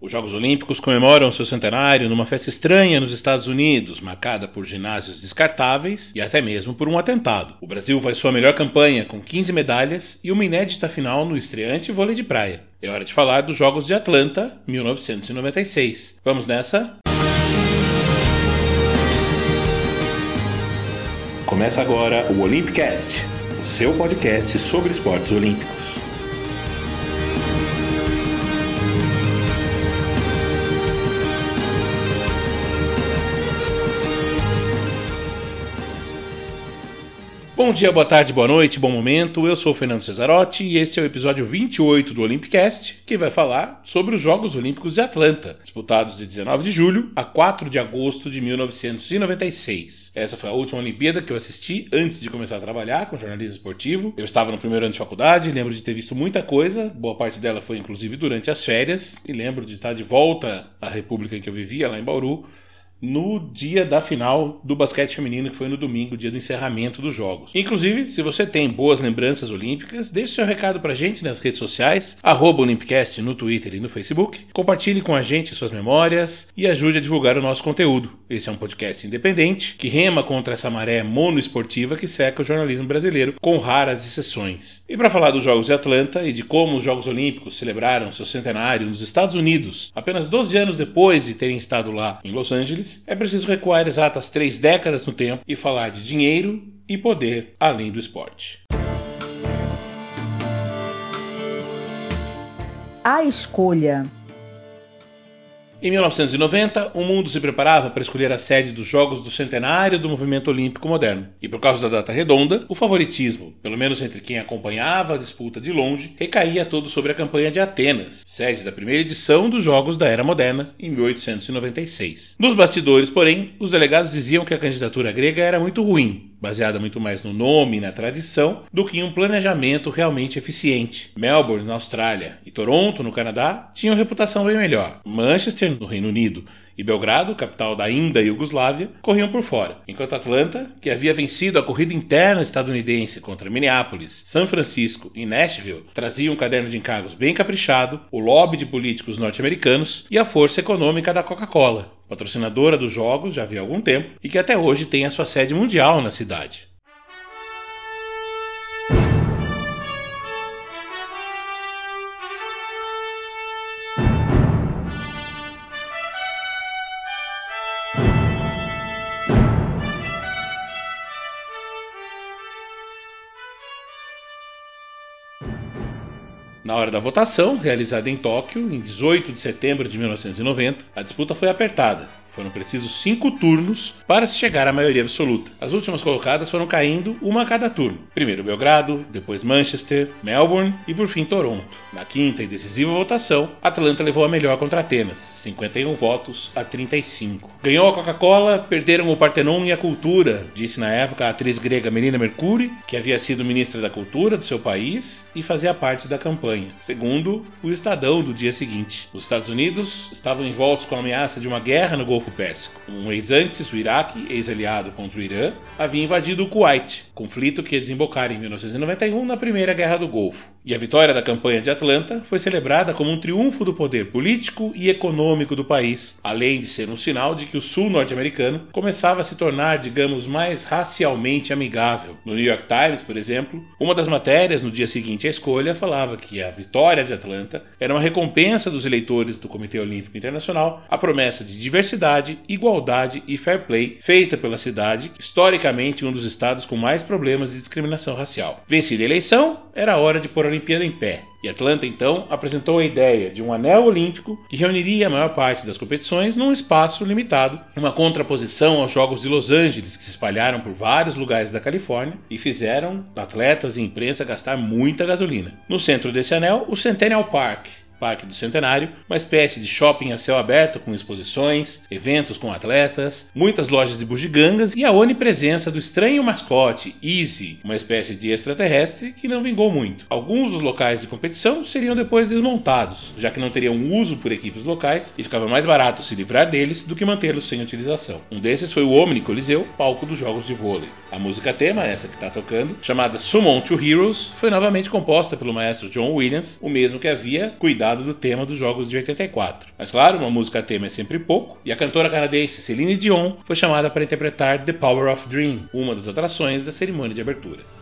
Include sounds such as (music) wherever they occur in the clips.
Os Jogos Olímpicos comemoram seu centenário numa festa estranha nos Estados Unidos, marcada por ginásios descartáveis e até mesmo por um atentado. O Brasil vai sua melhor campanha com 15 medalhas e uma inédita final no estreante vôlei de praia. É hora de falar dos Jogos de Atlanta, 1996. Vamos nessa? Começa agora o Olympicast, o seu podcast sobre esportes olímpicos. Bom dia, boa tarde, boa noite, bom momento. Eu sou o Fernando Cesarotti e esse é o episódio 28 do Olympicast, que vai falar sobre os Jogos Olímpicos de Atlanta, disputados de 19 de julho a 4 de agosto de 1996. Essa foi a última Olimpíada que eu assisti antes de começar a trabalhar com jornalismo esportivo. Eu estava no primeiro ano de faculdade, lembro de ter visto muita coisa, boa parte dela foi inclusive durante as férias, e lembro de estar de volta à república em que eu vivia, lá em Bauru, no dia da final do basquete feminino, que foi no domingo, dia do encerramento dos Jogos. Inclusive, se você tem boas lembranças olímpicas, deixe seu recado pra gente nas redes sociais, arroba Olympicast no Twitter e no Facebook. Compartilhe com a gente suas memórias e ajude a divulgar o nosso conteúdo. Esse é um podcast independente que rema contra essa maré monoesportiva que seca o jornalismo brasileiro, com raras exceções. E para falar dos Jogos de Atlanta e de como os Jogos Olímpicos celebraram seu centenário nos Estados Unidos, apenas 12 anos depois de terem estado lá em Los Angeles, é preciso recuar exatas três décadas no tempo e falar de dinheiro e poder além do esporte. A escolha em 1990, o mundo se preparava para escolher a sede dos Jogos do Centenário do Movimento Olímpico Moderno. E por causa da data redonda, o favoritismo, pelo menos entre quem acompanhava a disputa de longe, recaía todo sobre a campanha de Atenas, sede da primeira edição dos Jogos da Era Moderna, em 1896. Nos bastidores, porém, os delegados diziam que a candidatura grega era muito ruim, baseada muito mais no nome e na tradição do que em um planejamento realmente eficiente. Melbourne, na Austrália, e Toronto, no Canadá, tinham reputação bem melhor. Manchester, no Reino Unido, e Belgrado, capital da ainda Iugoslávia, corriam por fora, enquanto Atlanta, que havia vencido a corrida interna estadunidense contra Minneapolis, São Francisco e Nashville, trazia um caderno de encargos bem caprichado, o lobby de políticos norte-americanos e a força econômica da Coca-Cola, patrocinadora dos Jogos já havia algum tempo e que até hoje tem a sua sede mundial na cidade. Hora da votação, realizada em Tóquio, em 18 de setembro de 1990, a disputa foi apertada foram precisos cinco turnos para se chegar à maioria absoluta. As últimas colocadas foram caindo uma a cada turno. Primeiro Belgrado, depois Manchester, Melbourne e por fim Toronto. Na quinta e decisiva votação, Atlanta levou a melhor contra Atenas, 51 votos a 35. Ganhou a Coca-Cola, perderam o Partenon e a cultura, disse na época a atriz grega Melina Mercuri, que havia sido ministra da Cultura do seu país e fazia parte da campanha. Segundo o Estadão do dia seguinte, os Estados Unidos estavam envoltos com a ameaça de uma guerra no Golfo Golfo Pérsico. Um mês antes, o Iraque, ex-aliado contra o Irã, havia invadido o Kuwait, conflito que ia desembocar em 1991 na Primeira Guerra do Golfo. E a vitória da campanha de Atlanta foi celebrada como um triunfo do poder político e econômico do país, além de ser um sinal de que o sul norte-americano começava a se tornar, digamos, mais racialmente amigável. No New York Times, por exemplo, uma das matérias no dia seguinte à escolha falava que a vitória de Atlanta era uma recompensa dos eleitores do Comitê Olímpico Internacional à promessa de diversidade, igualdade e fair play feita pela cidade, historicamente um dos estados com mais problemas de discriminação racial. Vencida a eleição, era hora de pôr Olimpíada em pé. E Atlanta, então, apresentou a ideia de um anel olímpico que reuniria a maior parte das competições num espaço limitado, uma contraposição aos Jogos de Los Angeles, que se espalharam por vários lugares da Califórnia e fizeram atletas e imprensa gastar muita gasolina. No centro desse anel, o Centennial Park, Parque do Centenário, uma espécie de shopping a céu aberto com exposições, eventos com atletas, muitas lojas de bugigangas e a onipresença do estranho mascote Easy, uma espécie de extraterrestre que não vingou muito. Alguns dos locais de competição seriam depois desmontados, já que não teriam uso por equipes locais e ficava mais barato se livrar deles do que mantê-los sem utilização. Um desses foi o Omni Coliseu, palco dos jogos de vôlei. A música tema, essa que está tocando, chamada Summon to Heroes, foi novamente composta pelo maestro John Williams, o mesmo que havia cuidado do tema dos Jogos de 84. Mas claro, uma música tema é sempre pouco, e a cantora canadense Celine Dion foi chamada para interpretar The Power of Dream, uma das atrações da cerimônia de abertura.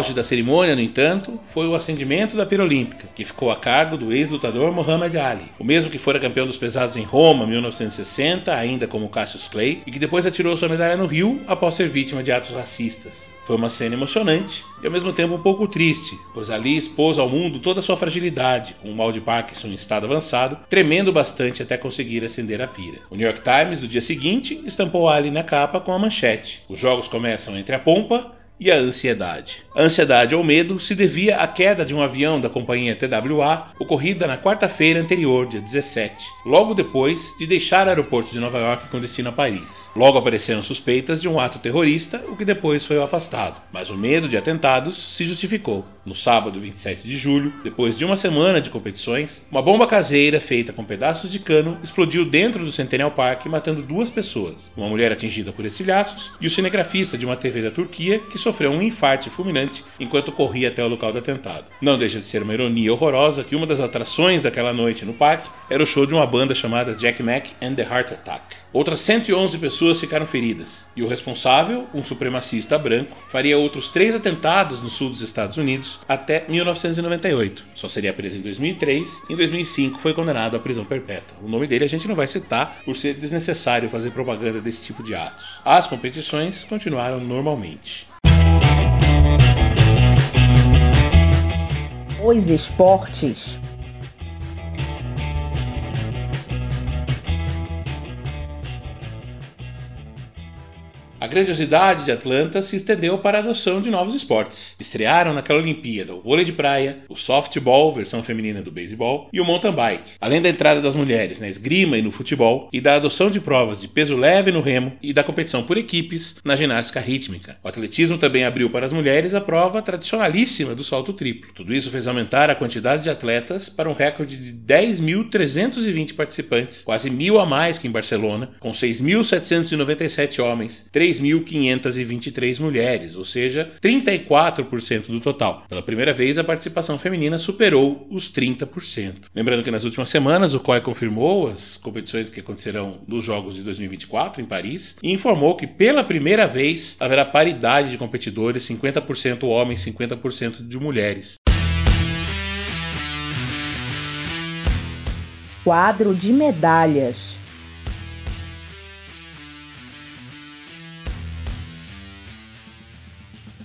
Auge da cerimônia, no entanto, foi o acendimento da pira olímpica, que ficou a cargo do ex-lutador Muhammad Ali, o mesmo que fora campeão dos pesados em Roma em 1960, ainda como Cassius Clay, e que depois atirou sua medalha no Rio após ser vítima de atos racistas. Foi uma cena emocionante e ao mesmo tempo um pouco triste, pois Ali expôs ao mundo toda a sua fragilidade, com o mal de Parkinson em estado avançado, tremendo bastante até conseguir acender a pira. O New York Times, no dia seguinte, estampou Ali na capa com a manchete: Os jogos começam entre a pompa e a ansiedade. A ansiedade ou medo se devia à queda de um avião da companhia TWA ocorrida na quarta-feira anterior, dia 17, logo depois de deixar o aeroporto de Nova York com destino a Paris. Logo apareceram suspeitas de um ato terrorista, o que depois foi afastado, mas o medo de atentados se justificou. No sábado 27 de julho, depois de uma semana de competições, uma bomba caseira feita com pedaços de cano explodiu dentro do Centennial Park, matando duas pessoas: uma mulher atingida por estilhaços e o cinegrafista de uma TV da Turquia que sofreu um infarte fulminante enquanto corria até o local do atentado. Não deixa de ser uma ironia horrorosa que uma das atrações daquela noite no parque era o show de uma banda chamada Jack Mack and the Heart Attack. Outras 111 pessoas ficaram feridas, e o responsável, um supremacista branco, faria outros três atentados no sul dos Estados Unidos até 1998. Só seria preso em 2003 e em 2005 foi condenado à prisão perpétua. O nome dele a gente não vai citar por ser desnecessário fazer propaganda desse tipo de atos. As competições continuaram normalmente. Os esportes A grandiosidade de Atlanta se estendeu para a adoção de novos esportes. Estrearam naquela Olimpíada o vôlei de praia, o softball, versão feminina do beisebol, e o mountain bike. Além da entrada das mulheres na esgrima e no futebol, e da adoção de provas de peso leve no remo e da competição por equipes na ginástica rítmica. O atletismo também abriu para as mulheres a prova tradicionalíssima do salto triplo. Tudo isso fez aumentar a quantidade de atletas para um recorde de 10.320 participantes, quase mil a mais que em Barcelona, com 6.797 homens, 3 3.523 mulheres, ou seja, 34% do total. Pela primeira vez, a participação feminina superou os 30%. Lembrando que nas últimas semanas o COI confirmou as competições que acontecerão nos Jogos de 2024 em Paris e informou que pela primeira vez haverá paridade de competidores, 50% homens, 50% de mulheres. Quadro de medalhas.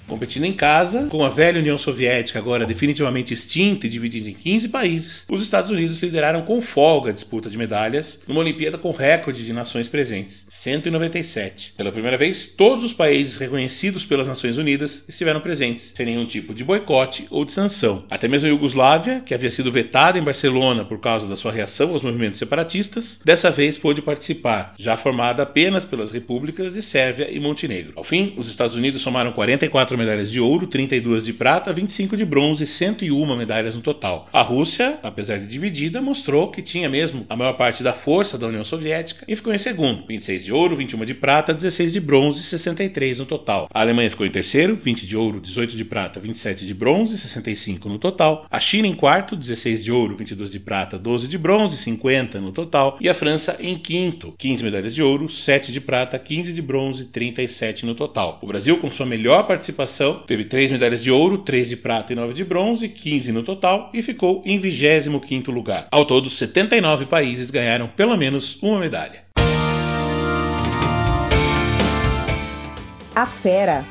Competindo em casa, com a velha União Soviética agora definitivamente extinta e dividida em 15 países, os Estados Unidos lideraram com folga a disputa de medalhas numa Olimpíada com recorde de nações presentes, 197. Pela primeira vez, todos os países reconhecidos pelas Nações Unidas estiveram presentes, sem nenhum tipo de boicote ou de sanção. Até mesmo a Iugoslávia, que havia sido vetada em Barcelona por causa da sua reação aos movimentos separatistas, dessa vez pôde participar, já formada apenas pelas repúblicas de Sérvia e Montenegro. Ao fim, os Estados Unidos somaram 44 medalhas de ouro, 32 de prata, 25 de bronze e 101 medalhas no total. A Rússia, apesar de dividida, mostrou que tinha mesmo a maior parte da força da União Soviética e ficou em segundo, 26 de ouro, 21 de prata, 16 de bronze e 63 no total. A Alemanha ficou em terceiro, 20 de ouro, 18 de prata, 27 de bronze e 65 no total. A China em quarto, 16 de ouro, 22 de prata, 12 de bronze e 50 no total. E a França em quinto, 15 medalhas de ouro, 7 de prata, 15 de bronze e 37 no total. O Brasil, com sua melhor participação participação, teve 3 medalhas de ouro, 3 de prata e 9 de bronze, 15 no total, e ficou em 25º lugar. Ao todo, 79 países ganharam pelo menos uma medalha. A Fera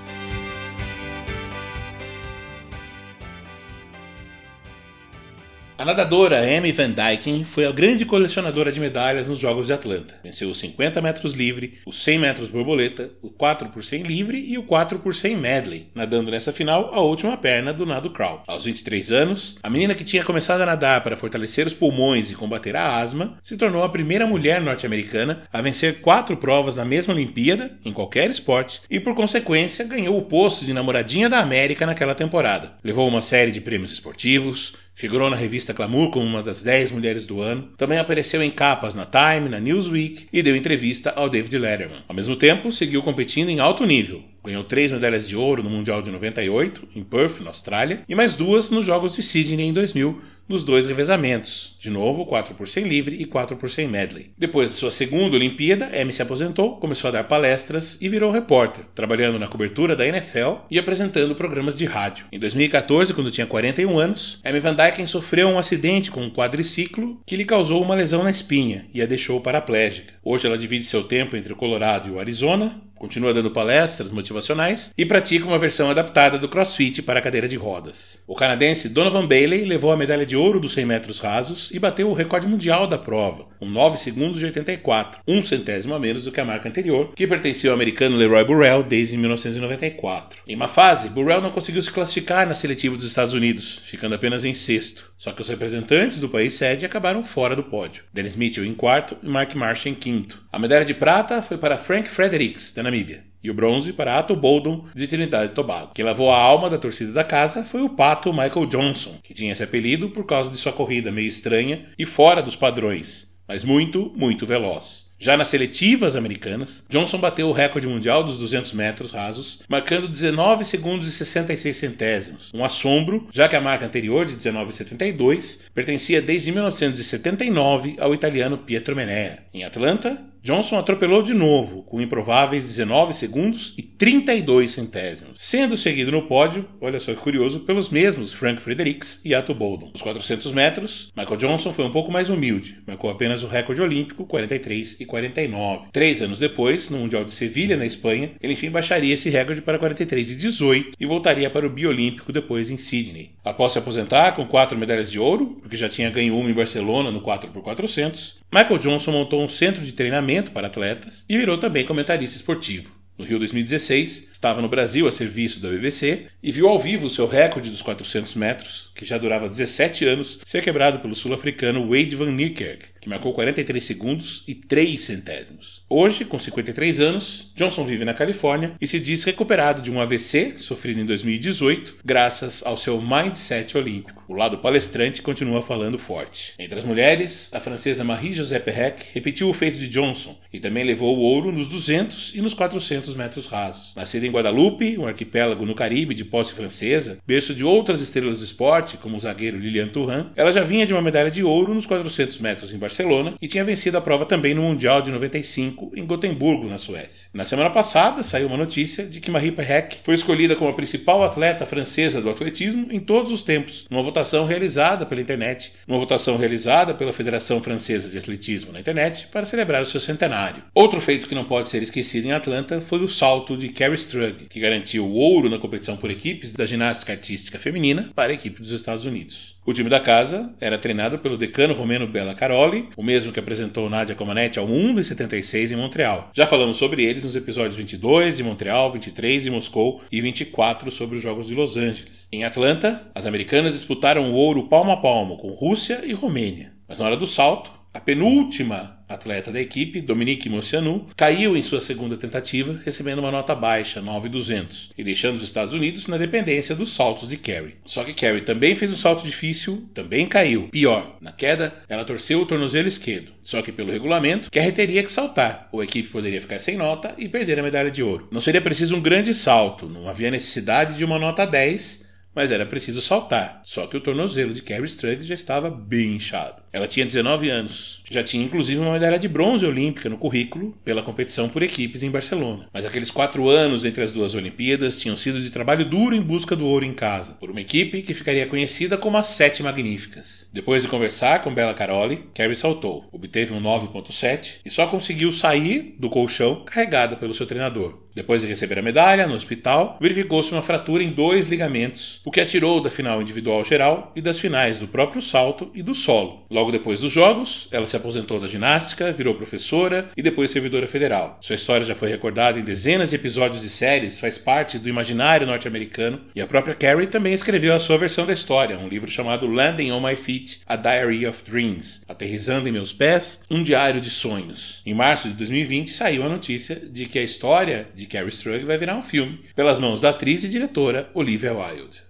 A nadadora Amy Van Dyken foi a grande colecionadora de medalhas nos Jogos de Atlanta. Venceu os 50 metros livre, os 100 metros borboleta, o 4 por 100 livre e o 4 por 100 medley, nadando nessa final a última perna do nado crawl. Aos 23 anos, a menina que tinha começado a nadar para fortalecer os pulmões e combater a asma se tornou a primeira mulher norte-americana a vencer quatro provas na mesma Olimpíada, em qualquer esporte, e por consequência ganhou o posto de namoradinha da América naquela temporada. Levou uma série de prêmios esportivos, Figurou na revista Glamour como uma das 10 mulheres do ano. Também apareceu em capas na Time, na Newsweek e deu entrevista ao David Letterman. Ao mesmo tempo, seguiu competindo em alto nível. Ganhou três medalhas de ouro no Mundial de 98, em Perth, na Austrália, e mais duas nos Jogos de Sydney em 2000, nos dois revezamentos, de novo 4 por 100 livre e 4 por 100 medley. Depois de sua segunda Olimpíada, Amy se aposentou, começou a dar palestras e virou repórter, trabalhando na cobertura da NFL e apresentando programas de rádio. Em 2014, quando tinha 41 anos, Amy Van Dyken sofreu um acidente com um quadriciclo que lhe causou uma lesão na espinha e a deixou paraplégica. Hoje ela divide seu tempo entre o Colorado e o Arizona, continua dando palestras motivacionais e pratica uma versão adaptada do CrossFit para a cadeira de rodas. O canadense Donovan Bailey levou a medalha de ouro dos 100 metros rasos e bateu o recorde mundial da prova, com 9 segundos de 84, um centésimo a menos do que a marca anterior, que pertencia ao americano Leroy Burrell desde 1994. Em uma fase, Burrell não conseguiu se classificar na seletiva dos Estados Unidos, ficando apenas em sexto. Só que os representantes do país sede acabaram fora do pódio. Dennis Mitchell em quarto e Mark Marsh em quinto. A medalha de prata foi para Frank Fredericks, da Namíbia. E o bronze para Ato Boldon, de Trinidade e Tobago. Quem lavou a alma da torcida da casa foi o pato Michael Johnson, que tinha esse apelido por causa de sua corrida meio estranha e fora dos padrões, mas muito, muito veloz. Já nas seletivas americanas, Johnson bateu o recorde mundial dos 200 metros rasos, marcando 19 segundos e 66 centésimos. Um assombro, já que a marca anterior, de 19,72, pertencia desde 1979 ao italiano Pietro Menea. Em Atlanta, Johnson atropelou de novo, com improváveis 19 segundos e 32 centésimos, sendo seguido no pódio, olha só que curioso, pelos mesmos Frank Fredericks e Ato Boldon. Nos 400 metros, Michael Johnson foi um pouco mais humilde, marcou apenas o recorde olímpico 43 e 49. Três anos depois, no Mundial de Sevilha, na Espanha, ele enfim baixaria esse recorde para 43 e 18 e voltaria para o biolímpico depois em Sydney. Após se aposentar com quatro medalhas de ouro, porque já tinha ganho uma em Barcelona no 4x400, Michael Johnson montou um centro de treinamento para atletas e virou também comentarista esportivo. No Rio 2016, estava no Brasil a serviço da BBC e viu ao vivo o seu recorde dos 400 metros, que já durava 17 anos, ser quebrado pelo sul-africano Wade van Niekerk, que marcou 43 segundos e 3 centésimos. Hoje, com 53 anos, Johnson vive na Califórnia e se diz recuperado de um AVC sofrido em 2018, graças ao seu mindset olímpico. O lado palestrante continua falando forte. Entre as mulheres, a francesa Marie-José Perrec repetiu o feito de Johnson e também levou o ouro nos 200 e nos 400 metros rasos. Nascida em Guadalupe, um arquipélago no Caribe de posse francesa, berço de outras estrelas do esporte, como o zagueiro Lilian Thuram, ela já vinha de uma medalha de ouro nos 400 metros em Barcelona e tinha vencido a prova também no Mundial de 95 em Gotemburgo, na Suécia. Na semana passada, saiu uma notícia de que Marie Perrec foi escolhida como a principal atleta francesa do atletismo em todos os tempos, numa votação realizada pela internet, uma votação realizada pela Federação Francesa de Atletismo na internet para celebrar o seu centenário. Outro feito que não pode ser esquecido em Atlanta foi o salto de Carrie Strug que garantiu o ouro na competição por equipes da ginástica artística feminina para a equipe dos Estados Unidos. O time da casa era treinado pelo decano romeno Bela Caroli, o mesmo que apresentou Nadia Comaneci ao mundo em 76 em Montreal. Já falamos sobre eles nos episódios 22 de Montreal, 23 de Moscou e 24 sobre os Jogos de Los Angeles. Em Atlanta, as americanas disputaram o ouro palmo a palmo com Rússia e Romênia. Mas na hora do salto, a penúltima atleta da equipe, Dominique Moncianu, caiu em sua segunda tentativa, recebendo uma nota baixa, 9,200, e deixando os Estados Unidos na dependência dos saltos de Carey. Só que Carey também fez um salto difícil, também caiu. Pior, na queda, ela torceu o tornozelo esquerdo. Só que pelo regulamento, Carey teria que saltar, ou a equipe poderia ficar sem nota e perder a medalha de ouro. Não seria preciso um grande salto, não havia necessidade de uma nota 10, mas era preciso saltar. Só que o tornozelo de Carrie Strug já estava bem inchado. Ela tinha 19 anos. Já tinha inclusive uma medalha de bronze olímpica no currículo pela competição por equipes em Barcelona. Mas aqueles quatro anos entre as duas Olimpíadas tinham sido de trabalho duro em busca do ouro em casa, por uma equipe que ficaria conhecida como as Sete Magníficas. Depois de conversar com Bela Caroli, Carrie saltou, obteve um 9.7 e só conseguiu sair do colchão carregada pelo seu treinador. Depois de receber a medalha no hospital, verificou-se uma fratura em dois ligamentos, o que a tirou da final individual geral e das finais do próprio salto e do solo. Logo depois dos Jogos, ela se aposentou da ginástica, virou professora e depois servidora federal. Sua história já foi recordada em dezenas de episódios de séries, faz parte do imaginário norte-americano e a própria Carrie também escreveu a sua versão da história, um livro chamado Landing on My Feet: A Diary of Dreams, Aterrizando em Meus Pés, um diário de sonhos. Em março de 2020 saiu a notícia de que a história de Carrie Strug vai virar um filme, pelas mãos da atriz e diretora Olivia Wilde.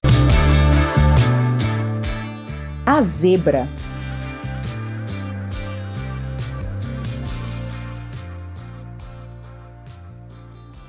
A zebra.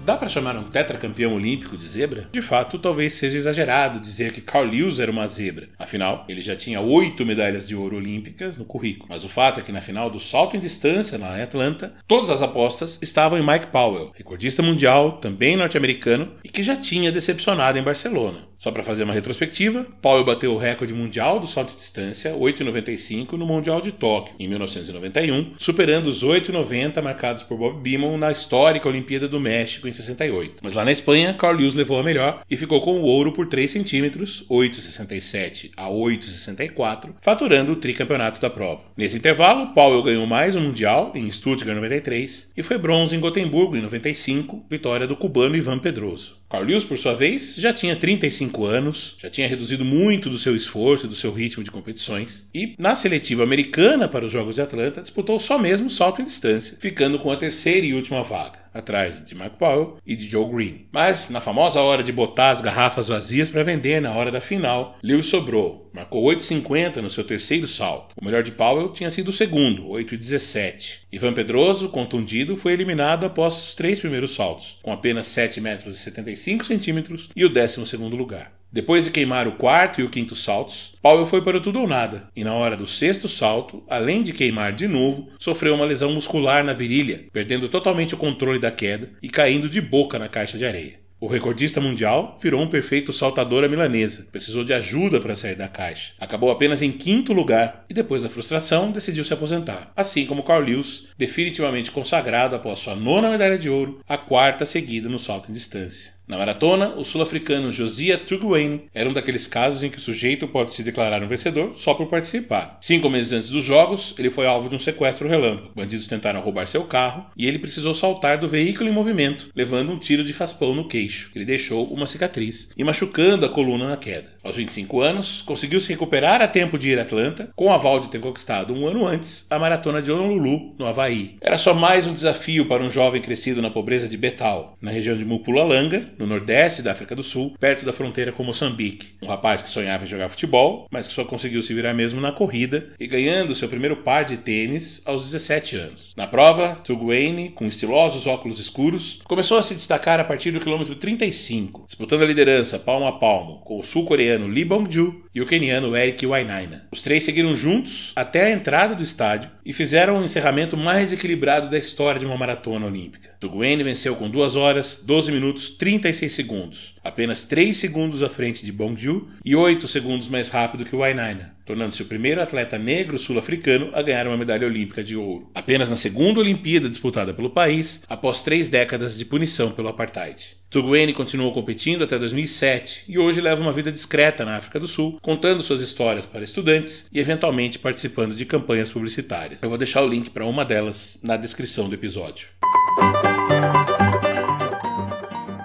Dá para chamar um tetracampeão olímpico de zebra? De fato, talvez seja exagerado dizer que Carl Lewis era uma zebra. Afinal, ele já tinha oito medalhas de ouro olímpicas no currículo. Mas o fato é que na final do salto em distância na Atlanta, todas as apostas estavam em Mike Powell, recordista mundial, também norte-americano, e que já tinha decepcionado em Barcelona. Só para fazer uma retrospectiva, Powell bateu o recorde mundial do salto de distância, 8,95, no Mundial de Tóquio, em 1991, superando os 8,90 marcados por Bob Beamon na histórica Olimpíada do México em 68. Mas lá na Espanha, Carl Lewis levou a melhor e ficou com o ouro por 3 centímetros, 8,67 a 8,64, faturando o tricampeonato da prova. Nesse intervalo, Powell ganhou mais um Mundial, em Stuttgart 93, e foi bronze em Gotemburgo em 95, vitória do cubano Ivan Pedroso. Carl por sua vez, já tinha 35 anos, já tinha reduzido muito do seu esforço e do seu ritmo de competições, e na seletiva americana para os Jogos de Atlanta disputou só mesmo salto em distância, ficando com a terceira e última vaga atrás de Mark Powell e de Joe Green. Mas na famosa hora de botar as garrafas vazias para vender na hora da final, Lewis sobrou. Marcou 8,50 no seu terceiro salto. O melhor de Powell tinha sido o segundo, 8,17. Ivan Pedroso, contundido, foi eliminado após os três primeiros saltos, com apenas 7 metros 75 centímetros e o décimo segundo lugar. Depois de queimar o quarto e o quinto saltos, Powell foi para tudo ou nada, e na hora do sexto salto, além de queimar de novo, sofreu uma lesão muscular na virilha, perdendo totalmente o controle da queda e caindo de boca na caixa de areia. O recordista mundial virou um perfeito saltador à milanesa, precisou de ajuda para sair da caixa. Acabou apenas em quinto lugar e, depois da frustração, decidiu se aposentar. Assim como Carl Lewis, definitivamente consagrado após sua nona medalha de ouro, a quarta seguida no salto em distância. Na maratona, o sul-africano Josiah Tugwayne era um daqueles casos em que o sujeito pode se declarar um vencedor só por participar. Cinco meses antes dos jogos, ele foi alvo de um sequestro relâmpago. Bandidos tentaram roubar seu carro e ele precisou saltar do veículo em movimento, levando um tiro de raspão no queixo. Ele deixou uma cicatriz e machucando a coluna na queda. Aos 25 anos, conseguiu se recuperar a tempo de ir a Atlanta, com o aval de ter conquistado um ano antes a maratona de Honolulu, no Havaí. Era só mais um desafio para um jovem crescido na pobreza de Betal, na região de Mpulalanga, no nordeste da África do Sul, perto da fronteira com Moçambique. Um rapaz que sonhava em jogar futebol, mas que só conseguiu se virar mesmo na corrida e ganhando seu primeiro par de tênis aos 17 anos. Na prova, Tugwayne, com estilosos óculos escuros, começou a se destacar a partir do quilômetro 35, disputando a liderança palmo a palmo com o sul-coreano coreano Lee Bong-ju e o keniano Eric Wainaina. Os três seguiram juntos até a entrada do estádio e fizeram o encerramento mais equilibrado da história de uma maratona olímpica. Tuguen venceu com 2 horas, 12 minutos 36 segundos, apenas 3 segundos à frente de Bong-ju e 8 segundos mais rápido que Wainaina, tornando-se o primeiro atleta negro sul-africano a ganhar uma medalha olímpica de ouro. Apenas na segunda Olimpíada disputada pelo país, após três décadas de punição pelo apartheid. Tugwene continuou competindo até 2007 e hoje leva uma vida discreta na África do Sul, contando suas histórias para estudantes e eventualmente participando de campanhas publicitárias. Eu vou deixar o link para uma delas na descrição do episódio.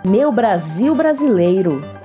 Meu Brasil brasileiro.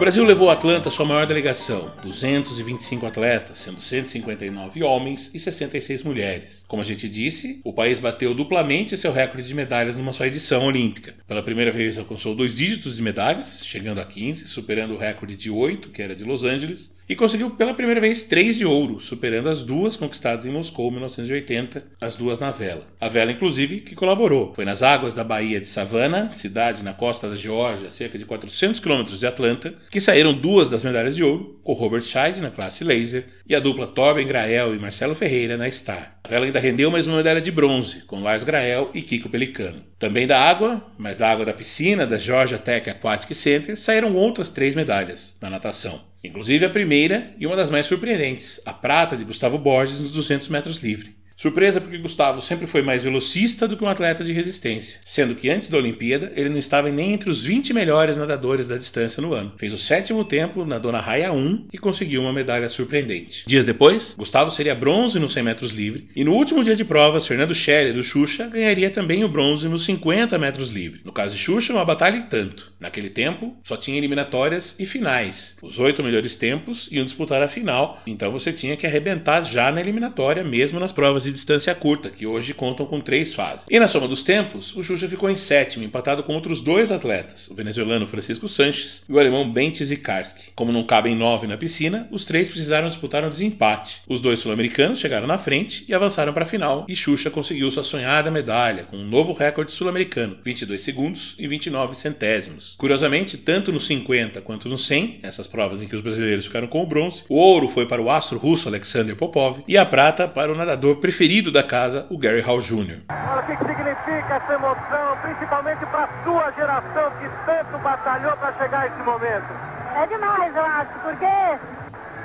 O Brasil levou a Atlanta sua maior delegação, 225 atletas, sendo 159 homens e 66 mulheres. Como a gente disse, o país bateu duplamente seu recorde de medalhas numa só edição olímpica. Pela primeira vez alcançou dois dígitos de medalhas, chegando a 15, superando o recorde de 8, que era de Los Angeles, e conseguiu pela primeira vez três de ouro, superando as duas conquistadas em Moscou em 1980, as duas na vela. A vela, inclusive, que colaborou. Foi nas águas da Baía de Savannah, cidade na costa da Geórgia, cerca de 400 quilômetros de Atlanta, que saíram duas das medalhas de ouro, com Robert Scheid na classe laser e a dupla Torben Grael e Marcelo Ferreira na Star. A vela ainda rendeu mais uma medalha de bronze, com Lars Grael e Kiko Pelicano. Também da água, mas da água da piscina da Georgia Tech Aquatic Center, saíram outras três medalhas na natação. Inclusive a primeira e uma das mais surpreendentes, a prata de Gustavo Borges nos 200 metros livre. Surpresa porque Gustavo sempre foi mais velocista do que um atleta de resistência, sendo que antes da Olimpíada ele não estava nem entre os 20 melhores nadadores da distância no ano. Fez o sétimo tempo na Dona Raia 1 e conseguiu uma medalha surpreendente. Dias depois, Gustavo seria bronze nos 100 metros livre e no último dia de provas, Fernando Scherer do Xuxa ganharia também o bronze nos 50 metros livre. No caso de Xuxa, uma batalha e tanto. Naquele tempo, só tinha eliminatórias e finais. Os oito melhores tempos iam disputar a final, então você tinha que arrebentar já na eliminatória, mesmo nas provas de distância curta, que hoje contam com três fases. E na soma dos tempos, o Xuxa ficou em sétimo, empatado com outros dois atletas, o venezuelano Francisco Sanches e o alemão Bentes Zikarski. Como não cabem nove na piscina, os três precisaram disputar um desempate. Os dois sul-americanos chegaram na frente e avançaram para a final, e Xuxa conseguiu sua sonhada medalha, com um novo recorde sul-americano, 22 segundos e 29 centésimos. Curiosamente, tanto no 50 quanto no 100, essas provas em que os brasileiros ficaram com o bronze, o ouro foi para o astro russo Alexander Popov e a prata para o nadador preferido da casa, o Gary Hall Jr. Olha o que significa essa emoção, principalmente para a sua geração que tanto batalhou para chegar a esse momento. É demais, eu acho, porque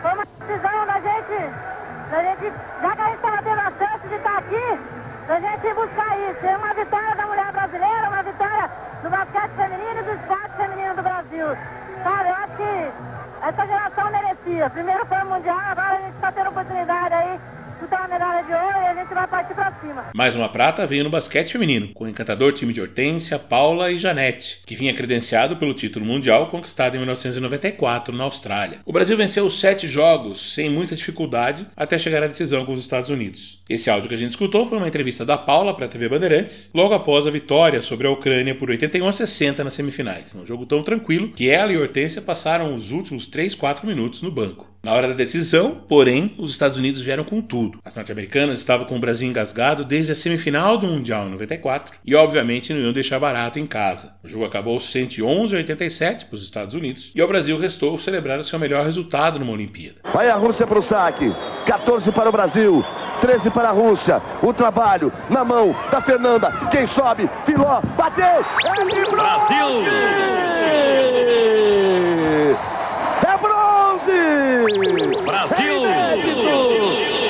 foi uma decisão da gente, da gente, já que a gente estava tendo a chance de estar aqui, da gente buscar isso. É uma vitória da mulher brasileira, uma vitória do basquete feminino e do esporte feminino do Brasil. Sabe, eu acho que essa geração merecia. Primeiro foi o Mundial, agora a gente está tendo oportunidade aí disputar uma medalha de ouro e a gente vai partir pra cima. Mais uma prata veio no basquete feminino, com o encantador time de Hortência, Paula e Janete, que vinha credenciado pelo título mundial conquistado em 1994 na Austrália. O Brasil venceu sete jogos sem muita dificuldade até chegar à decisão com os Estados Unidos. Esse áudio que a gente escutou foi uma entrevista da Paula para a TV Bandeirantes, logo após a vitória sobre a Ucrânia por 81 a 60 nas semifinais. Um jogo tão tranquilo que ela e Hortência passaram os últimos 3, 4 minutos no banco. Na hora da decisão, porém, os Estados Unidos vieram com tudo. As norte-americanas estavam com o Brasil engasgado desde a semifinal do Mundial em 94 e, obviamente, não iam deixar barato em casa. O jogo acabou 111 a 87 para os Estados Unidos e ao Brasil restou celebrar o seu melhor resultado numa Olimpíada. Vai a Rússia para o saque. 14 para o Brasil. 13 para a Rússia. O trabalho na mão da Fernanda. Quem sobe? Filó. Bateu. É Brasil! É bronze! Brasil!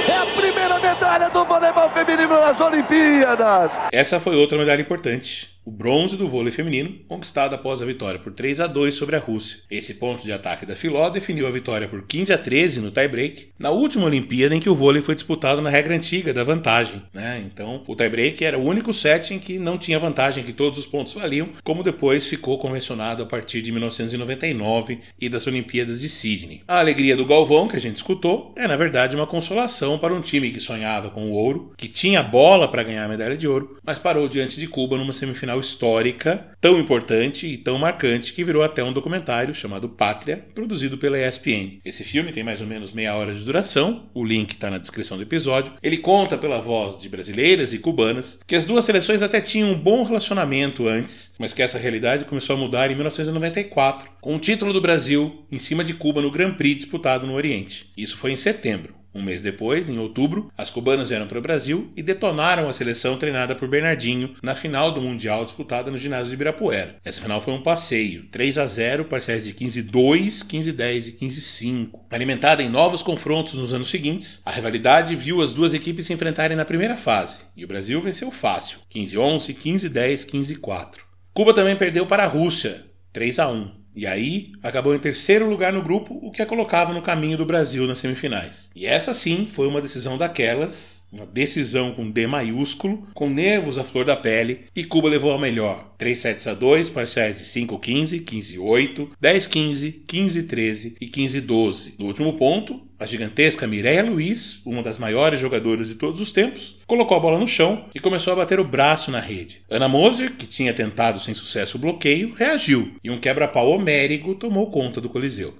É a primeira medalha do voleibol feminino nas Olimpíadas. Essa foi outra medalha importante o bronze do vôlei feminino, conquistado após a vitória por 3 a 2 sobre a Rússia. Esse ponto de ataque da Filó definiu a vitória por 15 a 13 no tie-break, na última Olimpíada em que o vôlei foi disputado na regra antiga da vantagem. Né? Então, o tie-break era o único set em que não tinha vantagem, que todos os pontos valiam, como depois ficou convencionado a partir de 1999 e das Olimpíadas de Sydney. A alegria do Galvão, que a gente escutou, é na verdade uma consolação para um time que sonhava com o ouro, que tinha bola para ganhar a medalha de ouro, mas parou diante de Cuba numa semifinal final histórica tão importante e tão marcante que virou até um documentário chamado Pátria, produzido pela ESPN. Esse filme tem mais ou menos meia hora de duração, o link está na descrição do episódio. Ele conta pela voz de brasileiras e cubanas que as duas seleções até tinham um bom relacionamento antes, mas que essa realidade começou a mudar em 1994, com o título do Brasil em cima de Cuba no Grand Prix disputado no Oriente. Isso foi em setembro. Um mês depois, em outubro, as cubanas vieram para o Brasil e detonaram a seleção treinada por Bernardinho na final do Mundial disputada no ginásio de Ibirapuera. Essa final foi um passeio, 3 a 0, parciais de 15-2, 15-10 e 15-5. Alimentada em novos confrontos nos anos seguintes, a rivalidade viu as duas equipes se enfrentarem na primeira fase, e o Brasil venceu fácil, 15-11, 15-10, 15-4. Cuba também perdeu para a Rússia, 3 a 1. E aí acabou em terceiro lugar no grupo, o que a colocava no caminho do Brasil nas semifinais. E essa sim foi uma decisão daquelas, uma decisão com D maiúsculo, com nervos à flor da pele, e Cuba levou a melhor. 3 sets a 2, parciais de 5-15, 15-8, 10-15, 15-13 e 15-12. No último ponto, a gigantesca Mireia Luiz, uma das maiores jogadoras de todos os tempos, colocou a bola no chão e começou a bater o braço na rede. Ana Moser, que tinha tentado sem sucesso o bloqueio, reagiu e um quebra-pau homérico tomou conta do Coliseu.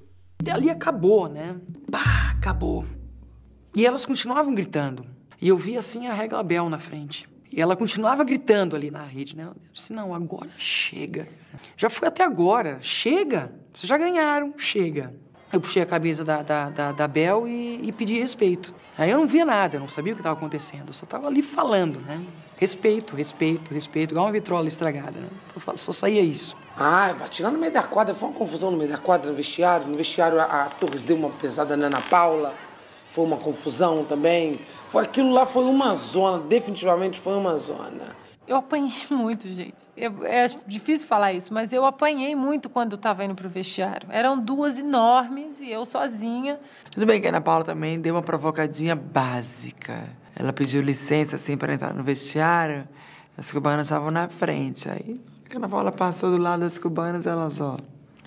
E ali acabou, né? Pá, acabou. E elas continuavam gritando. E eu vi assim a Regla Bel na frente. E ela continuava gritando ali na rede, né? Eu disse, não, agora chega. Já foi até agora, chega. Vocês já ganharam, chega. Eu puxei a camisa da, da, da, da Bel e, e, pedi respeito. Aí eu não via nada, eu não sabia o que estava acontecendo. Eu só estava ali falando, né? Respeito, respeito, respeito, igual uma vitrola estragada, né? Então, só saía isso. Ah, bati lá no meio da quadra, foi uma confusão no meio da quadra, no vestiário. No vestiário a, a Torres deu uma pesada na Ana Paula foi uma confusão também. Foi aquilo lá foi uma zona, definitivamente foi uma zona. Eu apanhei (laughs) muito, gente. Eu, é difícil falar isso, mas eu apanhei muito quando estava indo para o vestiário. Eram duas enormes e eu sozinha. Tudo bem que a Ana Paula também deu uma provocadinha básica. Ela pediu licença assim para entrar no vestiário. As cubanas estavam na frente. Aí, a Ana Paula passou do lado das cubanas, elas, ó,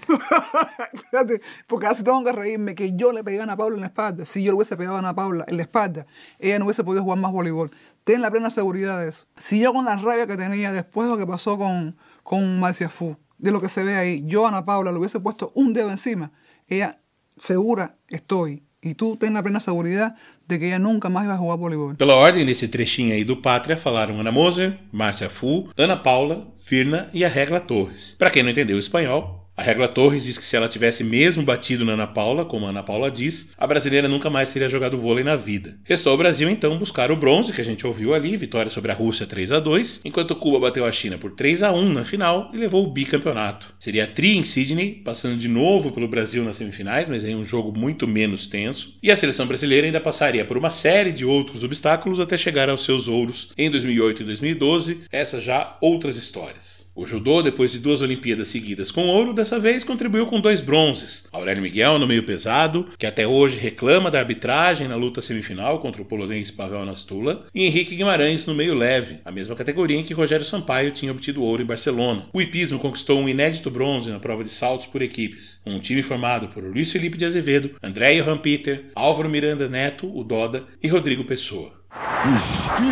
(laughs) Porque así tengo que reírme que yo le pegué a Ana Paula en la espalda. Si yo le hubiese pegado a Ana Paula en la espalda, ella no hubiese podido jugar más voleibol. Ten la plena seguridad de eso. Si yo con la rabia que tenía después de lo que pasó con, con Marcia Fu, de lo que se ve ahí, yo a Ana Paula le hubiese puesto un dedo encima, ella segura estoy. E tu tem a plena segurança de que ela nunca mais vai jogar voleibol. Pela ordem desse trechinho aí do Pátria, falaram Ana Moser, Márcia Fu, Ana Paula, Firna e a Regla Torres. Para quem não entendeu o espanhol, a regra Torres diz que se ela tivesse mesmo batido na Ana Paula, como a Ana Paula diz, a brasileira nunca mais teria jogado vôlei na vida. Restou ao Brasil então buscar o bronze, que a gente ouviu ali, vitória sobre a Rússia 3 a 2, enquanto Cuba bateu a China por 3 a 1 na final e levou o bicampeonato. Seria tri em Sydney, passando de novo pelo Brasil nas semifinais, mas em um jogo muito menos tenso, e a seleção brasileira ainda passaria por uma série de outros obstáculos até chegar aos seus ouros em 2008 e 2012, essas já outras histórias. O judô, depois de duas Olimpíadas seguidas com ouro, dessa vez contribuiu com dois bronzes. Aurélio Miguel no meio pesado, que até hoje reclama da arbitragem na luta semifinal contra o polonês Pavel Nastula, e Henrique Guimarães no meio leve, a mesma categoria em que Rogério Sampaio tinha obtido ouro em Barcelona. O hipismo conquistou um inédito bronze na prova de saltos por equipes. Um time formado por Luiz Felipe de Azevedo, André Johan Peter, Álvaro Miranda Neto, o Doda e Rodrigo Pessoa.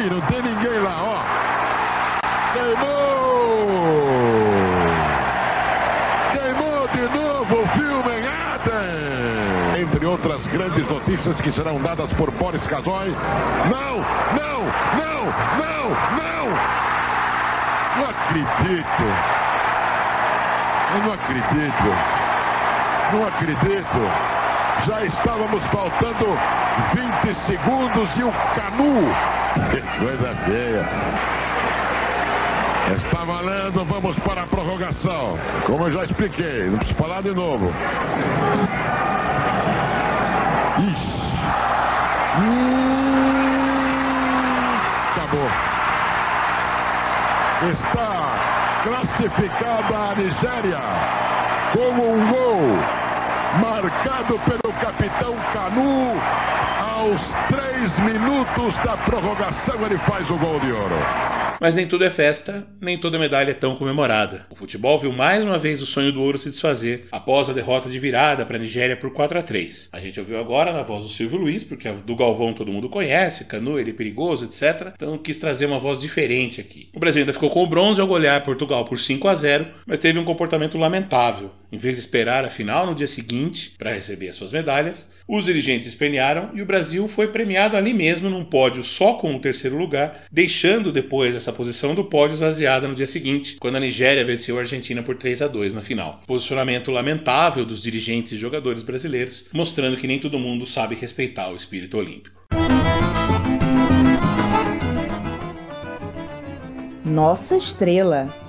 Não tem ninguém lá, que serão dadas por Boris Casoy. Não, não, não, não, não! Não acredito! Eu não acredito! Não acredito! Já estávamos faltando 20 segundos e o Canu. Que coisa feia! Está valendo, vamos para a prorrogação. Como eu já expliquei, não preciso falar de novo. Acabou. Está classificada a Nigéria com um gol marcado pelo capitão Canu. Aos três minutos da prorrogação, ele faz o gol de ouro. Mas nem tudo é festa, nem toda medalha é tão comemorada. O futebol viu mais uma vez o sonho do ouro se desfazer após a derrota de virada para a Nigéria por 4 a 3 A gente ouviu agora na voz do Silvio Luiz, porque do Galvão todo mundo conhece, Canu, ele é perigoso, etc. Então quis trazer uma voz diferente aqui. O Brasil ainda ficou com o bronze ao golear Portugal por 5 a 0 mas teve um comportamento lamentável. Em vez de esperar a final no dia seguinte para receber as suas medalhas, os dirigentes espernearam e o Brasil foi premiado ali mesmo num pódio só com o terceiro lugar, deixando depois essa posição do pódio esvaziada no dia seguinte, quando a Nigéria venceu a Argentina por 3 a 2 na final. Posicionamento lamentável dos dirigentes e jogadores brasileiros, mostrando que nem todo mundo sabe respeitar o espírito olímpico. Nossa estrela.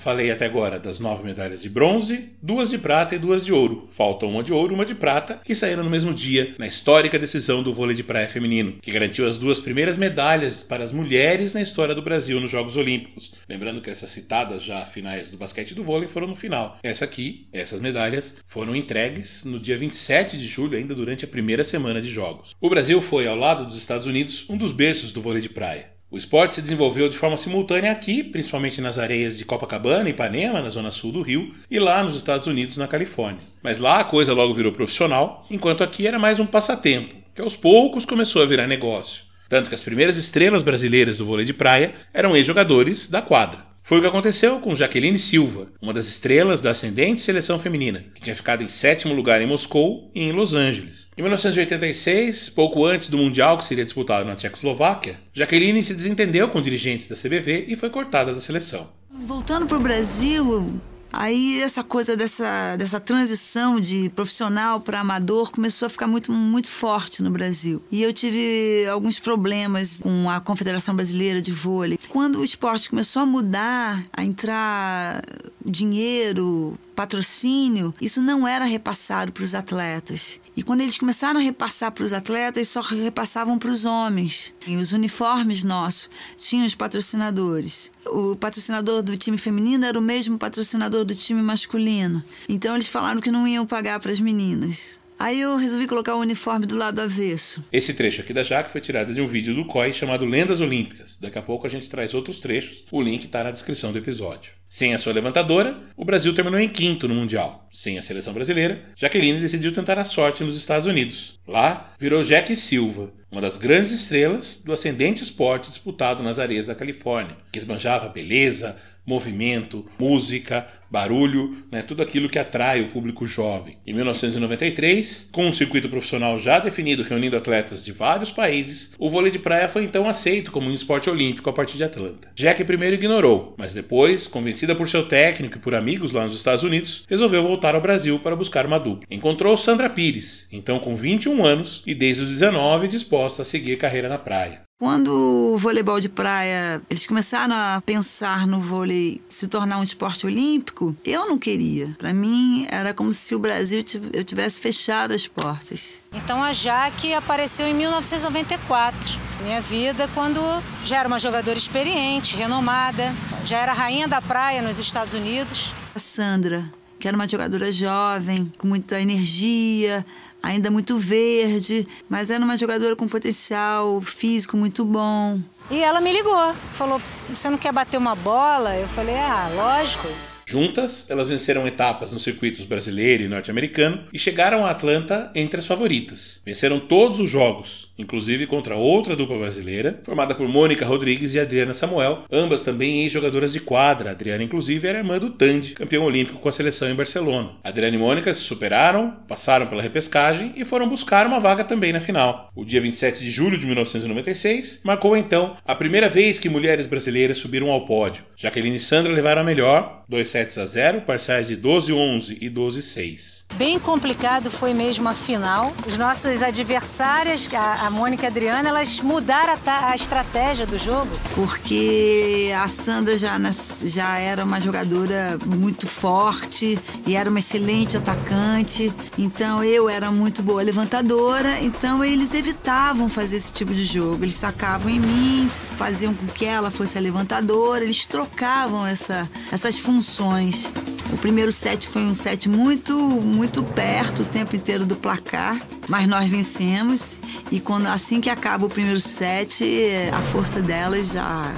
Falei até agora das nove medalhas de bronze, duas de prata e duas de ouro. Falta uma de ouro e uma de prata, que saíram no mesmo dia, na histórica decisão do vôlei de praia feminino, que garantiu as duas primeiras medalhas para as mulheres na história do Brasil nos Jogos Olímpicos. Lembrando que essas citadas já finais do basquete e do vôlei foram no final. Essa aqui, essas medalhas, foram entregues no dia 27 de julho, ainda durante a primeira semana de Jogos. O Brasil foi, ao lado dos Estados Unidos, um dos berços do vôlei de praia. O esporte se desenvolveu de forma simultânea aqui, principalmente nas areias de Copacabana e Ipanema, na zona sul do Rio, e lá nos Estados Unidos, na Califórnia. Mas lá a coisa logo virou profissional, enquanto aqui era mais um passatempo, que aos poucos começou a virar negócio. Tanto que as primeiras estrelas brasileiras do vôlei de praia eram ex-jogadores da quadra. Foi o que aconteceu com Jaqueline Silva, uma das estrelas da ascendente seleção feminina, que tinha ficado em sétimo lugar em Moscou e em Los Angeles. Em 1986, pouco antes do Mundial que seria disputado na Tchecoslováquia, Jaqueline se desentendeu com dirigentes da CBV e foi cortada da seleção. Voltando para o Brasil, Aí essa coisa dessa, dessa transição de profissional para amador começou a ficar muito, muito forte no Brasil. E eu tive alguns problemas com a Confederação Brasileira de Vôlei. Quando o esporte começou a mudar, a entrar dinheiro, patrocínio, isso não era repassado para os atletas. E quando eles começaram a repassar para os atletas, só repassavam para os homens. E os uniformes nossos tinham os patrocinadores. O patrocinador do time feminino era o mesmo patrocinador do time masculino. Então eles falaram que não iam pagar para as meninas. Aí eu resolvi colocar o uniforme do lado avesso. Esse trecho aqui da Jaque foi tirado de um vídeo do COI chamado Lendas Olímpicas. Daqui a pouco a gente traz outros trechos, o link está na descrição do episódio. Sem a sua levantadora, o Brasil terminou em quinto no Mundial. Sem a seleção brasileira, Jaqueline decidiu tentar a sorte nos Estados Unidos. Lá, virou Jack Silva, uma das grandes estrelas do ascendente esporte disputado nas areias da Califórnia, que esbanjava beleza, movimento, música, barulho, né, tudo aquilo que atrai o público jovem. Em 1993, com um circuito profissional já definido reunindo atletas de vários países, o vôlei de praia foi então aceito como um esporte olímpico a partir de Atlanta. Jack primeiro ignorou, mas depois, convencida por seu técnico e por amigos lá nos Estados Unidos, resolveu voltar ao Brasil para buscar uma dupla. Encontrou Sandra Pires, então com 21 anos e desde os 19 disposta a seguir carreira na praia. Quando o voleibol de praia, eles começaram a pensar no vôlei se tornar um esporte olímpico, eu não queria. Para mim, era como se o Brasil eu tivesse fechado as portas. Então a Jaque apareceu em 1994. Minha vida quando já era uma jogadora experiente, renomada, já era rainha da praia nos Estados Unidos. A Sandra, que era uma jogadora jovem, com muita energia, ainda muito verde, mas era uma jogadora com potencial físico muito bom. E ela me ligou, falou: Você não quer bater uma bola? Eu falei: Ah, lógico. Juntas, elas venceram etapas nos circuitos brasileiro e norte-americano e chegaram a Atlanta entre as favoritas. Venceram todos os jogos, inclusive contra outra dupla brasileira, formada por Mônica Rodrigues e Adriana Samuel, ambas também ex-jogadoras de quadra. A Adriana, inclusive, era irmã do Tandy, campeão olímpico com a seleção em Barcelona. Adriana e Mônica se superaram, passaram pela repescagem e foram buscar uma vaga também na final. O dia 27 de julho de 1996 marcou então a primeira vez que mulheres brasileiras subiram ao pódio. Jaqueline e Sandra levaram a melhor, 2 sets a 0, parciais de 12-11 e 12-6. Bem complicado foi mesmo a final. Os nossos adversárias, a, a Mônica e a Adriana, elas mudaram a, a, estratégia do jogo. Porque a Sandra já, já era uma jogadora muito forte e era uma excelente atacante. Então eu era muito boa levantadora. Então eles evitavam fazer esse tipo de jogo. Eles sacavam em mim, faziam com que ela fosse a levantadora. Eles trocavam essa, essas funções. O primeiro set foi um set muito, muito perto o tempo inteiro do placar, mas nós vencemos. E quando assim que acaba o primeiro set, a força delas já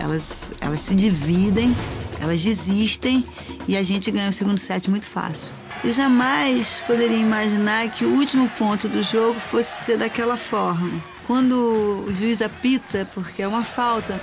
elas, elas se dividem, elas desistem e a gente ganha o segundo set muito fácil. Eu jamais poderia imaginar que o último ponto do jogo fosse ser daquela forma. Quando o juiz apita, porque é uma falta,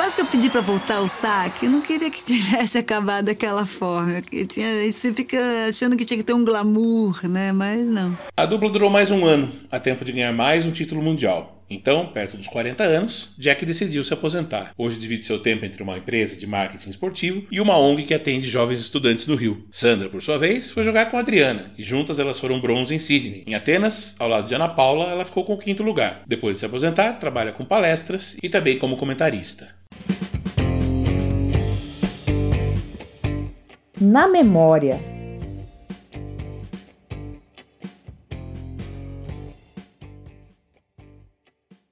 quase que eu pedi para voltar o saque. Eu não queria que (laughs) tivesse acabado daquela forma. Eu tinha, você fica achando que tinha que ter um glamour, né? Mas não. A dupla durou mais um ano, a tempo de ganhar mais um título mundial. Então, perto dos 40 anos, Jack decidiu se aposentar. Hoje divide seu tempo entre uma empresa de marketing esportivo e uma ONG que atende jovens estudantes no Rio. Sandra, por sua vez, foi jogar com Adriana e juntas elas foram bronze em Sydney. Em Atenas, ao lado de Ana Paula, ela ficou com o quinto lugar. Depois de se aposentar, trabalha com palestras e também como comentarista. Na memória.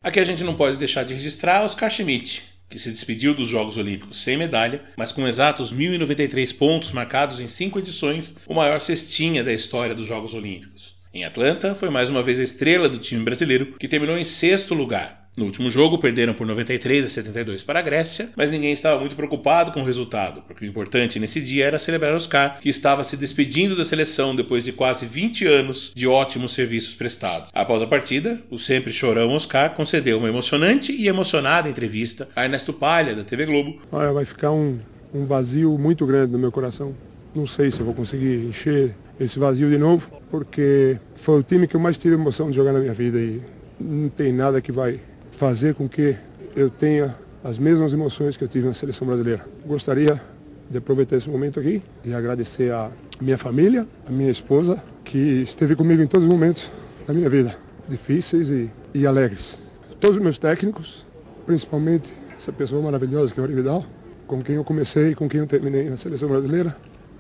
Aqui a gente não pode deixar de registrar Oscar Schmidt, que se despediu dos Jogos Olímpicos sem medalha, mas com exatos 1.093 pontos marcados em cinco edições, o maior cestinha da história dos Jogos Olímpicos. Em Atlanta, foi mais uma vez a estrela do time brasileiro, que terminou em sexto lugar, no último jogo, perderam por 93 a 72 para a Grécia, mas ninguém estava muito preocupado com o resultado, porque o importante nesse dia era celebrar Oscar, que estava se despedindo da seleção depois de quase 20 anos de ótimos serviços prestados. Após a partida, o sempre chorão Oscar concedeu uma emocionante e emocionada entrevista a Ernesto Palha, da TV Globo. Olha, vai ficar um, um vazio muito grande no meu coração. Não sei se vou conseguir encher esse vazio de novo, porque foi o time que eu mais tive emoção de jogar na minha vida e não tem nada que vai fazer com que eu tenha as mesmas emoções que eu tive na seleção brasileira. Gostaria de aproveitar esse momento aqui e agradecer a minha família, a minha esposa, que esteve comigo em todos os momentos da minha vida, difíceis e, e alegres. Todos os meus técnicos, principalmente essa pessoa maravilhosa que é o Vidal, com quem eu comecei e com quem eu terminei na seleção brasileira,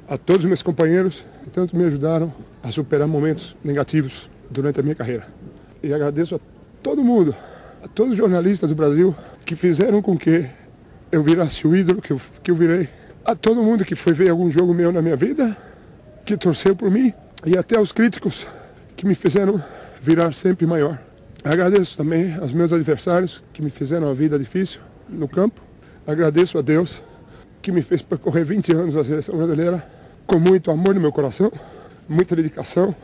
a todos os meus companheiros que tanto me ajudaram a superar momentos negativos durante a minha carreira. E agradeço a todo mundo todos os jornalistas do Brasil que fizeram com que eu virasse o ídolo que eu, que eu virei, a todo mundo que foi ver algum jogo meu na minha vida que torceu por mim e até aos críticos que me fizeram virar sempre maior. Agradeço também aos meus adversários que me fizeram a vida difícil no campo. Agradeço a Deus que me fez percorrer 20 anos a seleção brasileira com muito amor no meu coração, muita dedicação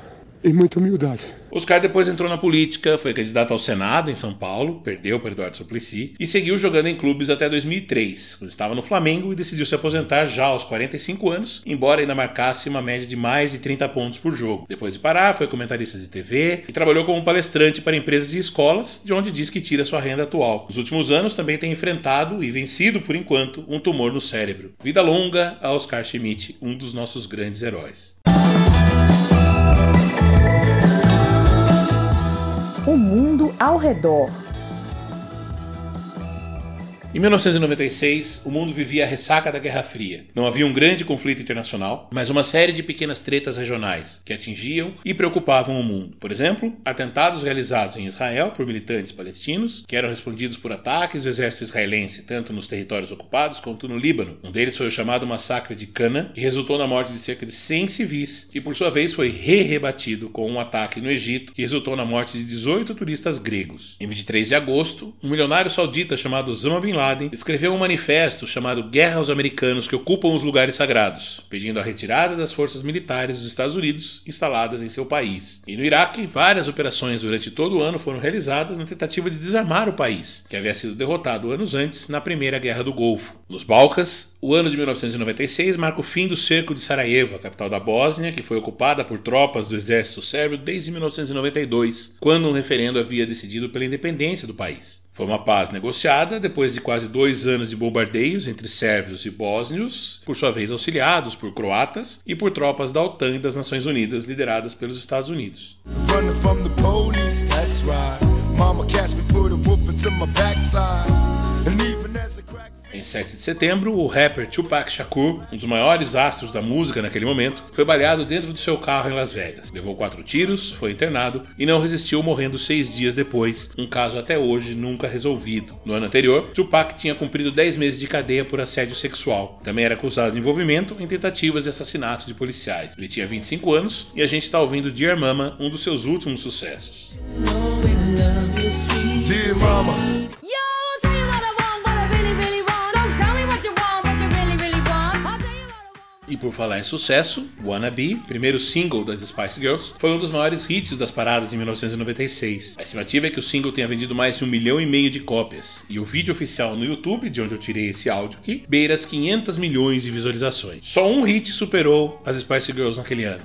e muita humildade. Oscar depois entrou na política, foi candidato ao Senado em São Paulo, perdeu para Eduardo Suplicy e seguiu jogando em clubes até 2003, quando estava no Flamengo e decidiu se aposentar já aos 45 anos, embora ainda marcasse uma média de mais de 30 pontos por jogo. Depois de parar, foi comentarista de TV e trabalhou como palestrante para empresas e escolas, de onde diz que tira sua renda atual. Nos últimos anos também tem enfrentado e vencido por enquanto um tumor no cérebro. Vida longa a Oscar Schmidt, um dos nossos grandes heróis. O mundo ao redor. Em 1996, o mundo vivia a ressaca da Guerra Fria. Não havia um grande conflito internacional, mas uma série de pequenas tretas regionais que atingiam e preocupavam o mundo. Por exemplo, atentados realizados em Israel por militantes palestinos, que eram respondidos por ataques do exército israelense tanto nos territórios ocupados quanto no Líbano. Um deles foi o chamado Massacre de Cana, que resultou na morte de cerca de 100 civis e, por sua vez, foi re-rebatido com um ataque no Egito, que resultou na morte de 18 turistas gregos. Em 23 de agosto, um milionário saudita chamado Osama Bin Laden Laden escreveu um manifesto chamado Guerra aos Americanos que ocupam os lugares sagrados, pedindo a retirada das forças militares dos Estados Unidos instaladas em seu país. E no Iraque, várias operações durante todo o ano foram realizadas na tentativa de desarmar o país, que havia sido derrotado anos antes na Primeira Guerra do Golfo. Nos Balcãs, o ano de 1996 marca o fim do cerco de Sarajevo, a capital da Bósnia, que foi ocupada por tropas do exército sérvio desde 1992, quando um referendo havia decidido pela independência do país. Foi uma paz negociada depois de quase dois anos de bombardeios entre sérvios e bósnios, por sua vez auxiliados por croatas e por tropas da OTAN e das Nações Unidas lideradas pelos Estados Unidos. Em 7 de setembro, o rapper Tupac Shakur, um dos maiores astros da música naquele momento, foi baleado dentro do seu carro em Las Vegas. Levou quatro tiros, foi internado e não resistiu, morrendo seis dias depois, um caso até hoje nunca resolvido. No ano anterior, Tupac tinha cumprido 10 meses de cadeia por assédio sexual. Também era acusado de envolvimento em tentativas de assassinato de policiais. Ele tinha 25 anos e a gente está ouvindo Dear Mama, um dos seus últimos sucessos. Dear Mama. E por falar em sucesso, Wanna Be, primeiro single das Spice Girls, foi um dos maiores hits das paradas em 1996. A estimativa é que o single tenha vendido mais de um milhão e meio de cópias, e o vídeo oficial no YouTube, de onde eu tirei esse áudio aqui, beira as 500 milhões de visualizações. Só um hit superou as Spice Girls naquele ano.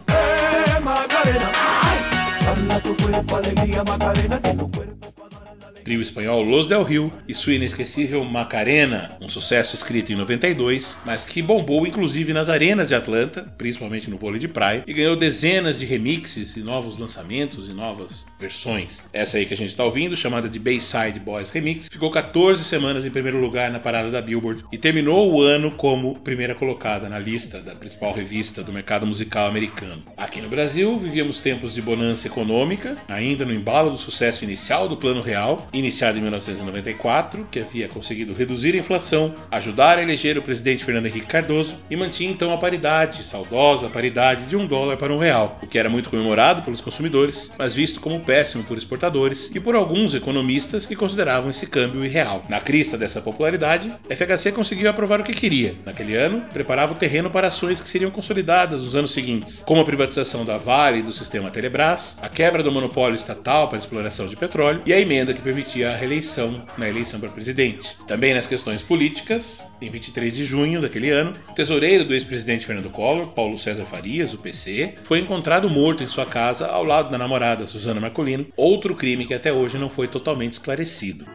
Trio espanhol Los Del Rio e sua inesquecível Macarena, um sucesso escrito em 92, mas que bombou inclusive nas arenas de Atlanta, principalmente no vôlei de praia, e ganhou dezenas de remixes e novos lançamentos e novas versões. Essa aí que a gente está ouvindo, chamada de Bayside Boys Remix, ficou 14 semanas em primeiro lugar na parada da Billboard e terminou o ano como primeira colocada na lista da principal revista do mercado musical americano. Aqui no Brasil, vivíamos tempos de bonança econômica, ainda no embalo do sucesso inicial do Plano Real, iniciado em 1994, que havia conseguido reduzir a inflação, ajudar a eleger o presidente Fernando Henrique Cardoso e mantinha então a paridade, saudosa paridade de um dólar para um real, o que era muito comemorado pelos consumidores, mas visto como péssimo por exportadores e por alguns economistas que consideravam esse câmbio irreal. Na crista dessa popularidade, a FHC conseguiu aprovar o que queria. Naquele ano, preparava o terreno para ações que seriam consolidadas nos anos seguintes, como a privatização da Vale e do sistema Telebrás, a quebra do monopólio estatal para a exploração de petróleo e a emenda que permitia a reeleição na eleição para presidente. Também nas questões políticas, em 23 de junho daquele ano, o tesoureiro do ex-presidente Fernando Collor, Paulo César Farias, o PC, foi encontrado morto em sua casa ao lado da namorada Suzana Marcolino outro crime que até hoje não foi totalmente esclarecido.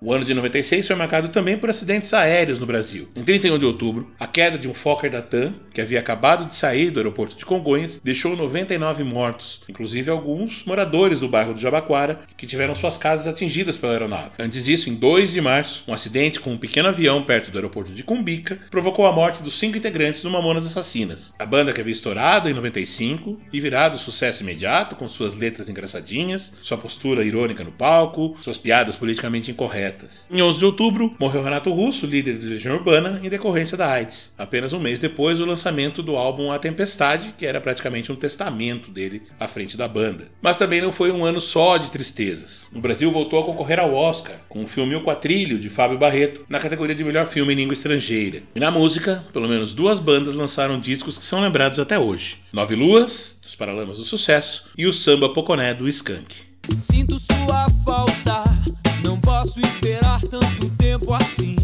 O ano de 96 foi marcado também por acidentes aéreos no Brasil. Em 31 de outubro, a queda de um Fokker da TAM, que havia acabado de sair do aeroporto de Congonhas, deixou 99 mortos, inclusive alguns moradores do bairro do Jabaquara, que tiveram suas casas atingidas pela aeronave. Antes disso, em 2 de março, um acidente com um pequeno avião perto do aeroporto de Cumbica provocou a morte dos cinco integrantes do Mamonas Assassinas. A banda que havia estourado em 95 e virado sucesso imediato com suas letras engraçadinhas, sua postura irônica no palco, suas piadas politicamente incorretas poetas. Em 11 de outubro, morreu Renato Russo, líder de Legião Urbana, em decorrência da AIDS. Apenas um mês depois do lançamento do álbum A Tempestade, que era praticamente um testamento dele à frente da banda. Mas também não foi um ano só de tristezas. O Brasil voltou a concorrer ao Oscar com o filme O Quatrilho, de Fábio Barreto, na categoria de melhor filme em língua estrangeira. E na música, pelo menos duas bandas lançaram discos que são lembrados até hoje. Nove Luas, dos Paralamas do Sucesso, e o Samba Poconé, do Skank. Sinto sua falta, não posso esperar tanto tempo assim.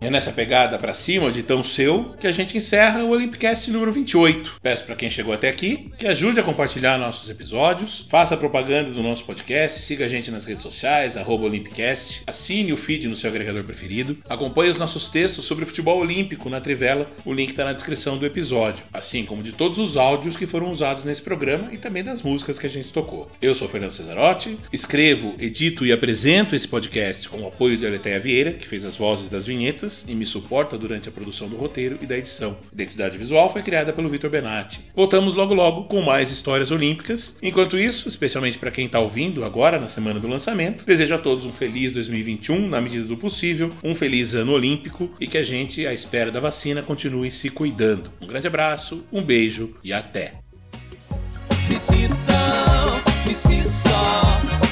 É nessa pegada para cima de tão seu que a gente encerra o Olympicast número 28. Peço para quem chegou até aqui que ajude a compartilhar nossos episódios, faça propaganda do nosso podcast, siga a gente nas redes sociais, Olympicast, assine o feed no seu agregador preferido, acompanhe os nossos textos sobre futebol olímpico na Trivela, o link está na descrição do episódio, assim como de todos os áudios que foram usados nesse programa e também das músicas que a gente tocou. Eu sou Fernando Cesarotti, escrevo, edito e apresento esse podcast com o apoio de Aleteia Vieira, que fez as vozes das vinhetas e me suporta durante a produção do roteiro e da edição. Identidade visual foi criada pelo Vitor Benatti. Voltamos logo logo com mais histórias olímpicas. Enquanto isso, especialmente para quem está ouvindo agora na semana do lançamento, desejo a todos um feliz 2021 na medida do possível, um feliz ano olímpico e que a gente, à espera da vacina, continue se cuidando. Um grande abraço, um beijo e até. Me sinto me sinto só.